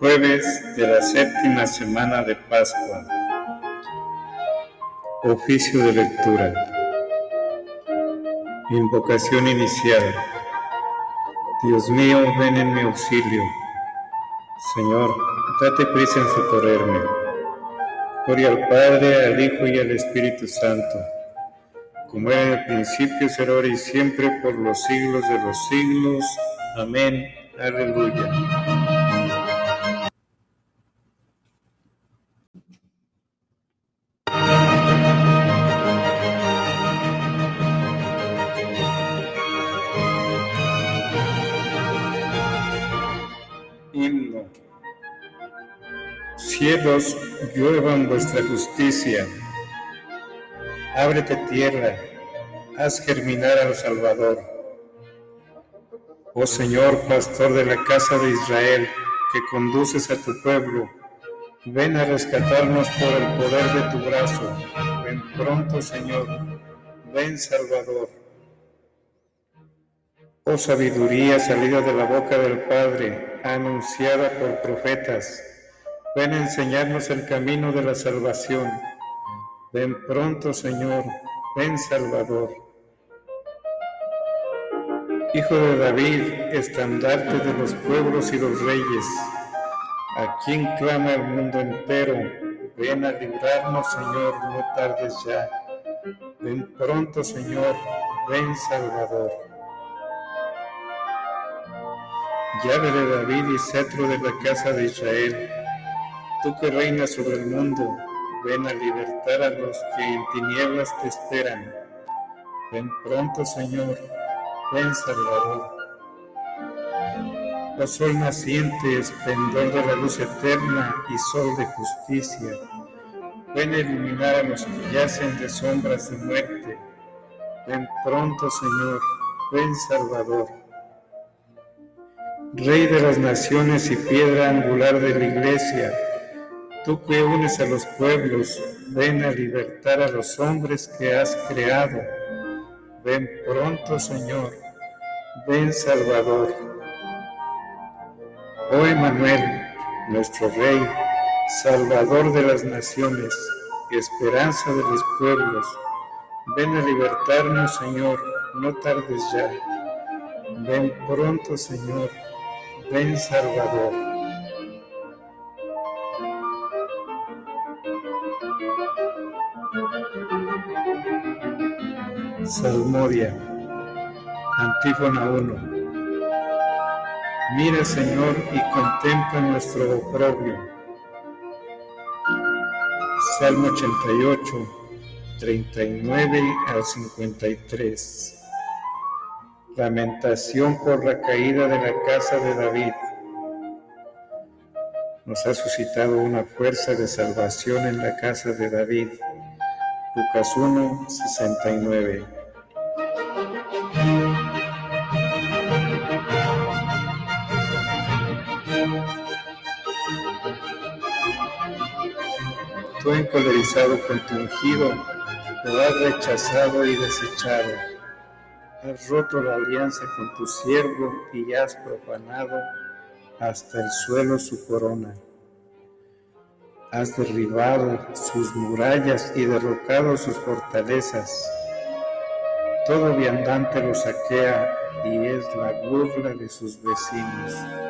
Jueves de la séptima semana de Pascua. Oficio de lectura. Invocación inicial. Dios mío, ven en mi auxilio. Señor, date prisa en socorrerme. Gloria al Padre, al Hijo y al Espíritu Santo, como era en el principio, será ahora y siempre, por los siglos de los siglos. Amén. Aleluya. Cielos, lluevan vuestra justicia. Ábrete tierra, haz germinar al Salvador. Oh Señor, pastor de la casa de Israel, que conduces a tu pueblo, ven a rescatarnos por el poder de tu brazo. Ven pronto, Señor, ven Salvador. Oh sabiduría salida de la boca del Padre, anunciada por profetas Ven a enseñarnos el camino de la salvación. Ven pronto, Señor. Ven, Salvador. Hijo de David, estandarte de los pueblos y los reyes, a quien clama el mundo entero, ven a librarnos, Señor, no tardes ya. Ven pronto, Señor, ven, Salvador. Llave de David y cetro de la casa de Israel Tú que reinas sobre el mundo, ven a libertar a los que en tinieblas te esperan. Ven pronto, Señor, ven Salvador. Oh sol naciente, esplendor de la luz eterna y sol de justicia, ven a iluminar a los que yacen de sombras de muerte. Ven pronto, Señor, ven Salvador. Rey de las naciones y piedra angular de la iglesia, Tú que unes a los pueblos, ven a libertar a los hombres que has creado. Ven pronto, Señor. Ven, Salvador. Oh Emanuel, nuestro Rey, Salvador de las naciones, esperanza de los pueblos, ven a libertarnos, Señor, no tardes ya. Ven pronto, Señor. Ven, Salvador. Salmodia, Antífona 1. Mira, Señor, y contempla nuestro oprobio. Salmo 88, 39 al 53. Lamentación por la caída de la casa de David. Nos ha suscitado una fuerza de salvación en la casa de David. Lucas 1, 69. Tú encolerizado con tu ungido, lo has rechazado y desechado. Has roto la alianza con tu siervo y has profanado hasta el suelo su corona. Has derribado sus murallas y derrocado sus fortalezas. Todo viandante lo saquea y es la burla de sus vecinos.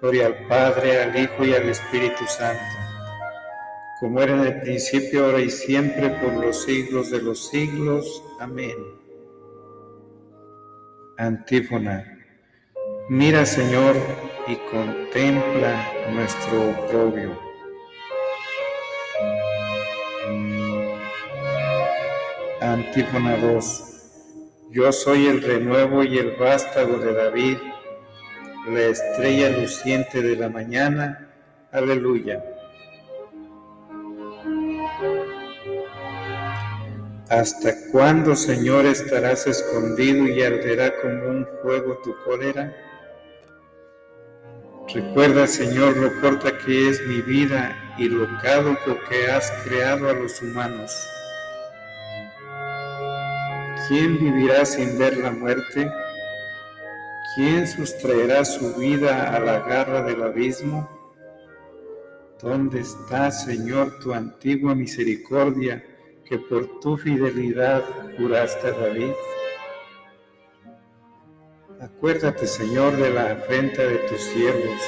Gloria al Padre, al Hijo y al Espíritu Santo, como era en el principio, ahora y siempre, por los siglos de los siglos. Amén. Antífona. Mira, Señor, y contempla nuestro oprobio. Antífona 2. Yo soy el renuevo y el vástago de David la estrella luciente de la mañana. Aleluya. ¿Hasta cuándo, Señor, estarás escondido y arderá como un fuego tu cólera? Recuerda, Señor, lo corta que es mi vida y lo caduco que has creado a los humanos. ¿Quién vivirá sin ver la muerte? ¿Quién sustraerá su vida a la garra del abismo? ¿Dónde está, Señor, tu antigua misericordia? que por tu fidelidad juraste a David. Acuérdate, Señor, de la afrenta de tus siervos,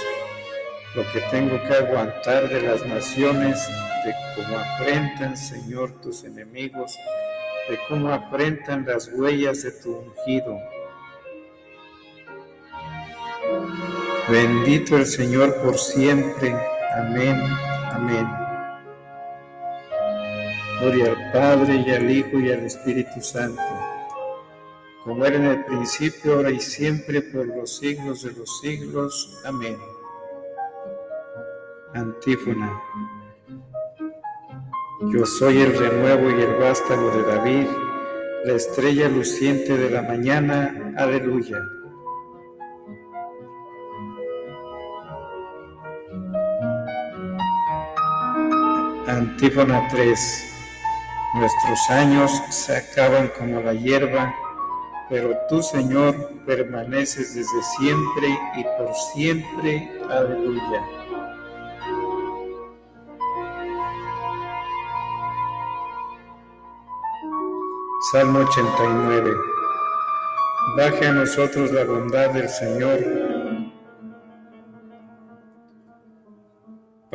lo que tengo que aguantar de las naciones, de cómo afrentan, Señor, tus enemigos, de cómo afrentan las huellas de tu ungido. Bendito el Señor por siempre. Amén. Amén. Gloria al Padre y al Hijo y al Espíritu Santo, como era en el principio, ahora y siempre, por los siglos de los siglos. Amén. Antífona. Yo soy el renuevo y el vástago de David, la estrella luciente de la mañana. Aleluya. Antífona 3. Nuestros años se acaban como la hierba, pero tú, Señor, permaneces desde siempre y por siempre. Aleluya. Salmo 89. Baje a nosotros la bondad del Señor.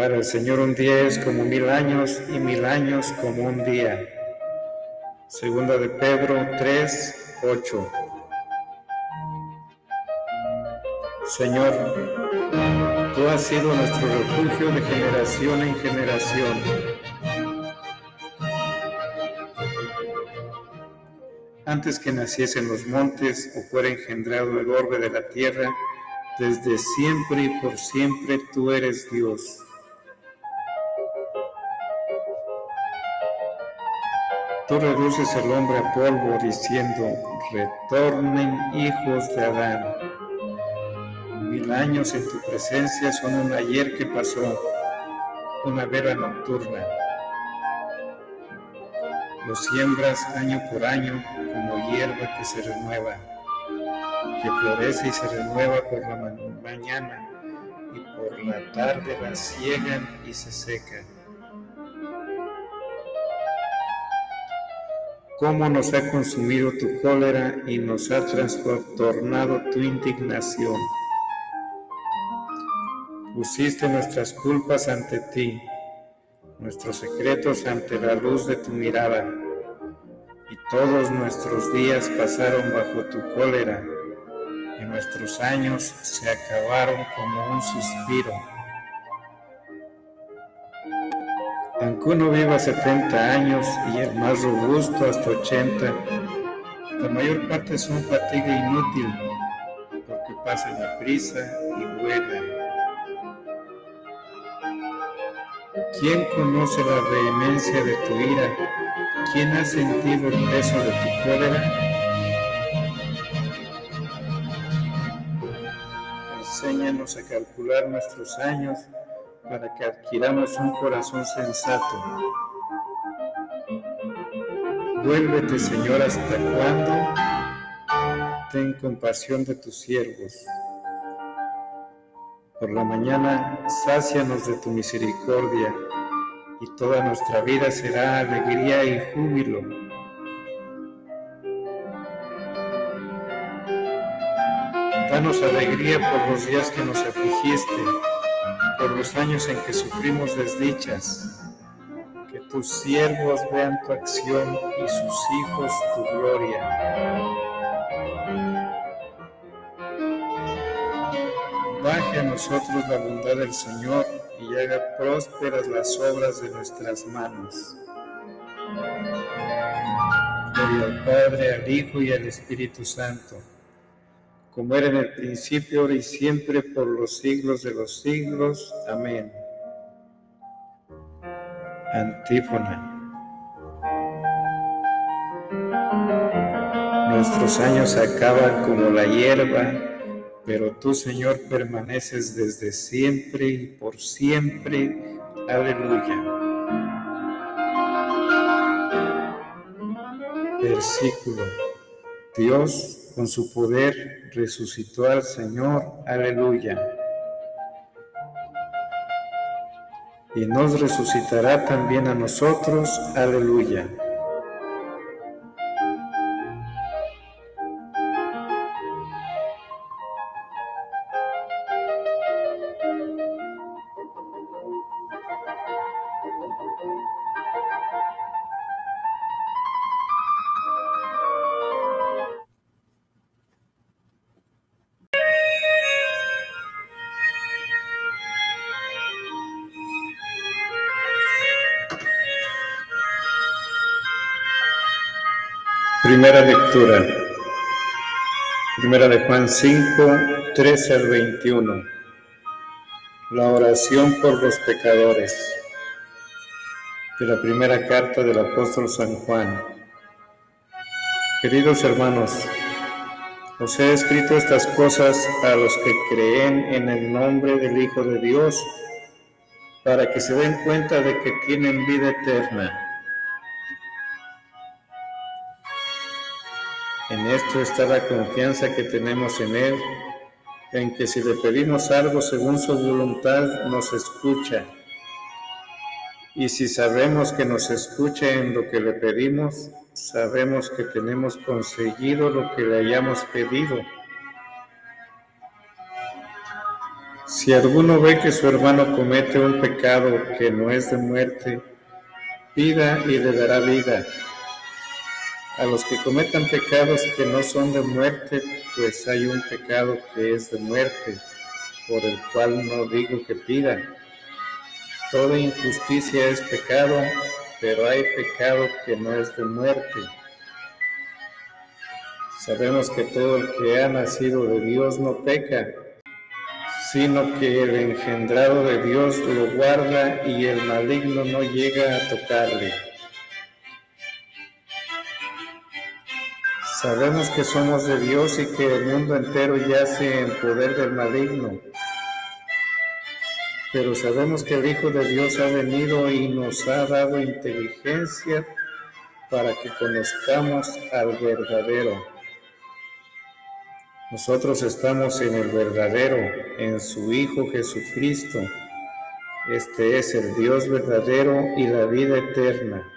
Para el Señor un día es como mil años y mil años como un día. Segunda de Pedro 3, 8. Señor, tú has sido nuestro refugio de generación en generación. Antes que naciesen los montes o fuera engendrado el orbe de la tierra, desde siempre y por siempre tú eres Dios. Tú reduces el hombre a polvo diciendo, retornen hijos de Adán. Mil años en tu presencia son un ayer que pasó, una vela nocturna. Lo siembras año por año como hierba que se renueva, que florece y se renueva por la mañana y por la tarde la ciegan y se secan. Cómo nos ha consumido tu cólera y nos ha trastornado tu indignación. Pusiste nuestras culpas ante ti, nuestros secretos ante la luz de tu mirada, y todos nuestros días pasaron bajo tu cólera, y nuestros años se acabaron como un suspiro. Aunque uno viva 70 años y el más robusto hasta 80, la mayor parte son fatiga inútil porque pasan a prisa y vuelan. ¿Quién conoce la vehemencia de tu ira? ¿Quién ha sentido el peso de tu cólera? Enséñanos a calcular nuestros años para que adquiramos un corazón sensato. Vuélvete, Señor, hasta cuándo. Ten compasión de tus siervos. Por la mañana, sácianos de tu misericordia, y toda nuestra vida será alegría y júbilo. Danos alegría por los días que nos afligiste por los años en que sufrimos desdichas, que tus siervos vean tu acción y sus hijos tu gloria. Baje a nosotros la bondad del Señor y haga prósperas las obras de nuestras manos. Gloria al Padre, al Hijo y al Espíritu Santo como era en el principio, ahora y siempre, por los siglos de los siglos. Amén. Antífona. Nuestros años acaban como la hierba, pero tú, Señor, permaneces desde siempre y por siempre. Aleluya. Versículo. Dios con su poder resucitó al Señor. Aleluya. Y nos resucitará también a nosotros. Aleluya. Primera lectura. Primera de Juan 5, 13 al 21. La oración por los pecadores. De la primera carta del apóstol San Juan. Queridos hermanos, os he escrito estas cosas a los que creen en el nombre del Hijo de Dios, para que se den cuenta de que tienen vida eterna esto está la confianza que tenemos en Él, en que si le pedimos algo según su voluntad, nos escucha. Y si sabemos que nos escucha en lo que le pedimos, sabemos que tenemos conseguido lo que le hayamos pedido. Si alguno ve que su hermano comete un pecado que no es de muerte, pida y le dará vida a los que cometan pecados que no son de muerte, pues hay un pecado que es de muerte, por el cual no digo que pida. Toda injusticia es pecado, pero hay pecado que no es de muerte. Sabemos que todo el que ha nacido de Dios no peca, sino que el engendrado de Dios lo guarda y el maligno no llega a tocarle. Sabemos que somos de Dios y que el mundo entero yace en poder del maligno. Pero sabemos que el Hijo de Dios ha venido y nos ha dado inteligencia para que conozcamos al verdadero. Nosotros estamos en el verdadero, en su Hijo Jesucristo. Este es el Dios verdadero y la vida eterna.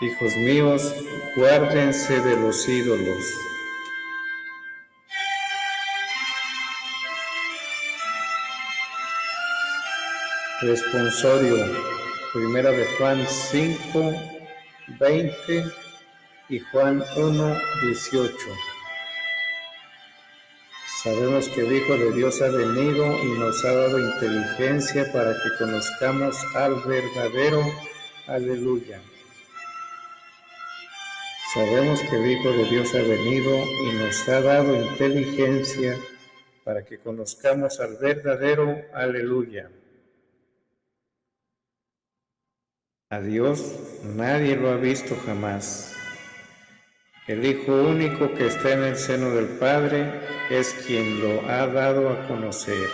Hijos míos, guárdense de los ídolos. Responsorio, primera de Juan 5, 20 y Juan 1, 18. Sabemos que el Hijo de Dios ha venido y nos ha dado inteligencia para que conozcamos al verdadero. Aleluya. Sabemos que el Hijo de Dios ha venido y nos ha dado inteligencia para que conozcamos al verdadero. Aleluya. A Dios nadie lo ha visto jamás. El Hijo único que está en el seno del Padre es quien lo ha dado a conocer.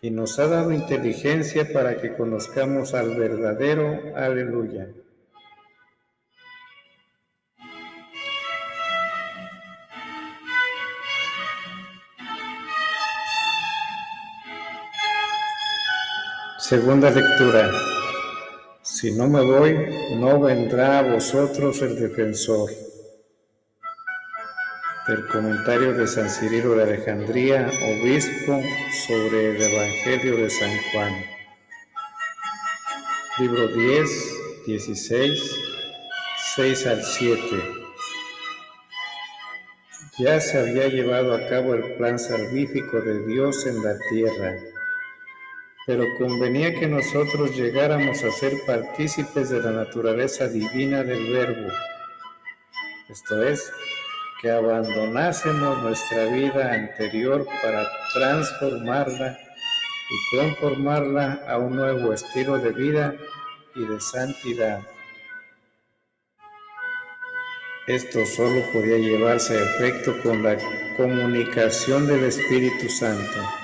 Y nos ha dado inteligencia para que conozcamos al verdadero. Aleluya. Segunda lectura. Si no me voy, no vendrá a vosotros el defensor. Del comentario de San Cirilo de Alejandría, obispo, sobre el Evangelio de San Juan. Libro 10, 16, 6 al 7. Ya se había llevado a cabo el plan salvífico de Dios en la tierra pero convenía que nosotros llegáramos a ser partícipes de la naturaleza divina del Verbo. Esto es, que abandonásemos nuestra vida anterior para transformarla y conformarla a un nuevo estilo de vida y de santidad. Esto solo podía llevarse a efecto con la comunicación del Espíritu Santo.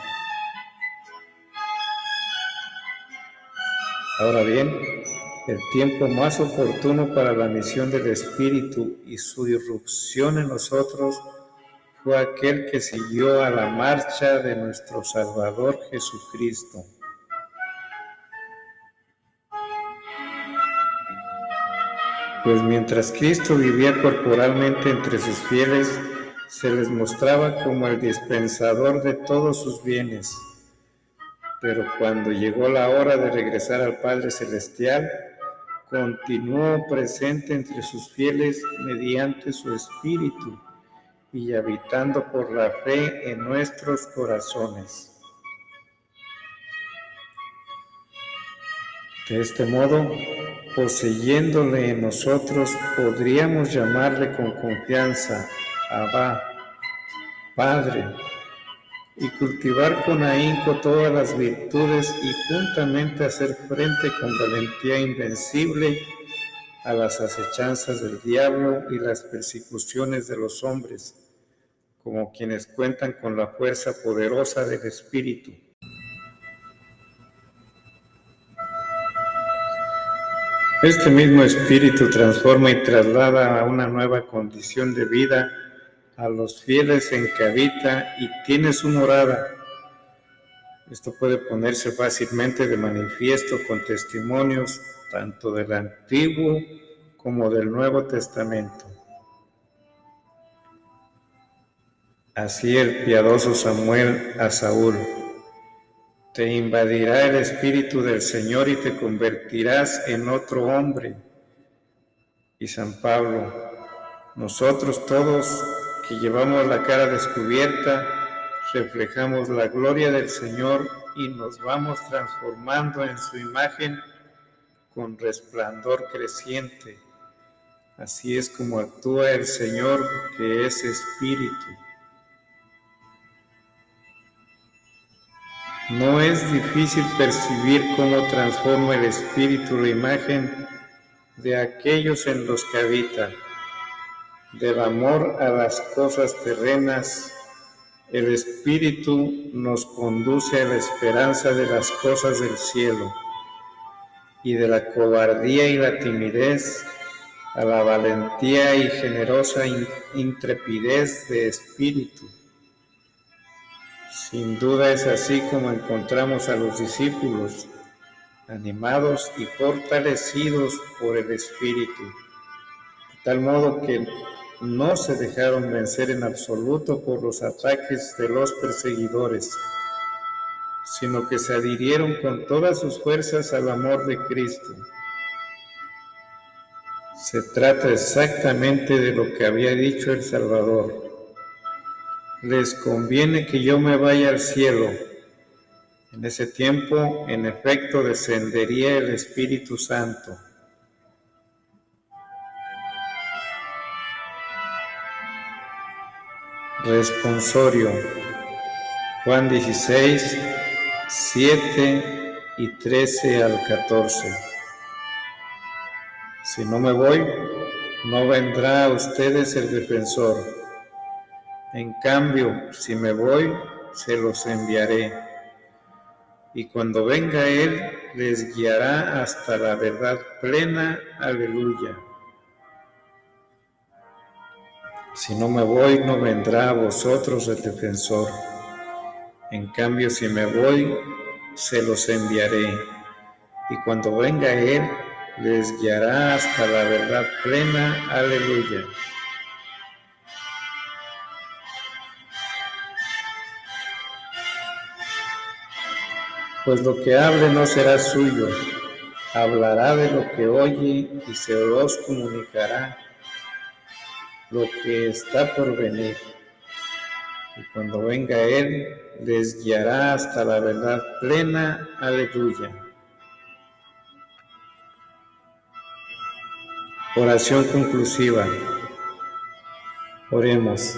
Ahora bien, el tiempo más oportuno para la misión del Espíritu y su irrupción en nosotros fue aquel que siguió a la marcha de nuestro Salvador Jesucristo. Pues mientras Cristo vivía corporalmente entre sus fieles, se les mostraba como el dispensador de todos sus bienes pero cuando llegó la hora de regresar al Padre Celestial, continuó presente entre sus fieles mediante su Espíritu y habitando por la fe en nuestros corazones. De este modo, poseyéndole en nosotros, podríamos llamarle con confianza, Abba, Padre, y cultivar con ahínco todas las virtudes y juntamente hacer frente con valentía invencible a las acechanzas del diablo y las persecuciones de los hombres, como quienes cuentan con la fuerza poderosa del Espíritu. Este mismo Espíritu transforma y traslada a una nueva condición de vida a los fieles en que habita y tiene su morada. Esto puede ponerse fácilmente de manifiesto con testimonios tanto del Antiguo como del Nuevo Testamento. Así el piadoso Samuel a Saúl, te invadirá el Espíritu del Señor y te convertirás en otro hombre. Y San Pablo, nosotros todos que llevamos la cara descubierta, reflejamos la gloria del Señor y nos vamos transformando en su imagen con resplandor creciente. Así es como actúa el Señor que es Espíritu. No es difícil percibir cómo transforma el Espíritu la imagen de aquellos en los que habita del amor a las cosas terrenas, el Espíritu nos conduce a la esperanza de las cosas del cielo y de la cobardía y la timidez a la valentía y generosa intrepidez de espíritu. Sin duda es así como encontramos a los discípulos, animados y fortalecidos por el Espíritu, tal modo que no se dejaron vencer en absoluto por los ataques de los perseguidores, sino que se adhirieron con todas sus fuerzas al amor de Cristo. Se trata exactamente de lo que había dicho el Salvador. Les conviene que yo me vaya al cielo. En ese tiempo, en efecto, descendería el Espíritu Santo Responsorio. Juan 16, 7 y 13 al 14. Si no me voy, no vendrá a ustedes el defensor. En cambio, si me voy, se los enviaré. Y cuando venga Él, les guiará hasta la verdad plena. Aleluya. Si no me voy, no vendrá a vosotros el defensor. En cambio, si me voy, se los enviaré. Y cuando venga Él, les guiará hasta la verdad plena. Aleluya. Pues lo que hable no será suyo, hablará de lo que oye y se los comunicará lo que está por venir. Y cuando venga Él, les guiará hasta la verdad plena. Aleluya. Oración conclusiva. Oremos.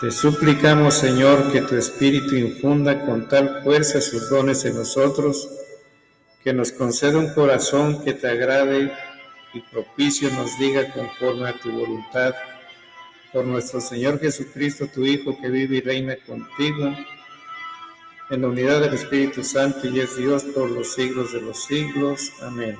Te suplicamos, Señor, que tu Espíritu infunda con tal fuerza sus dones en nosotros, que nos conceda un corazón que te agrade y propicio nos diga conforme a tu voluntad. Por nuestro Señor Jesucristo, tu Hijo, que vive y reina contigo, en la unidad del Espíritu Santo y es Dios por los siglos de los siglos. Amén.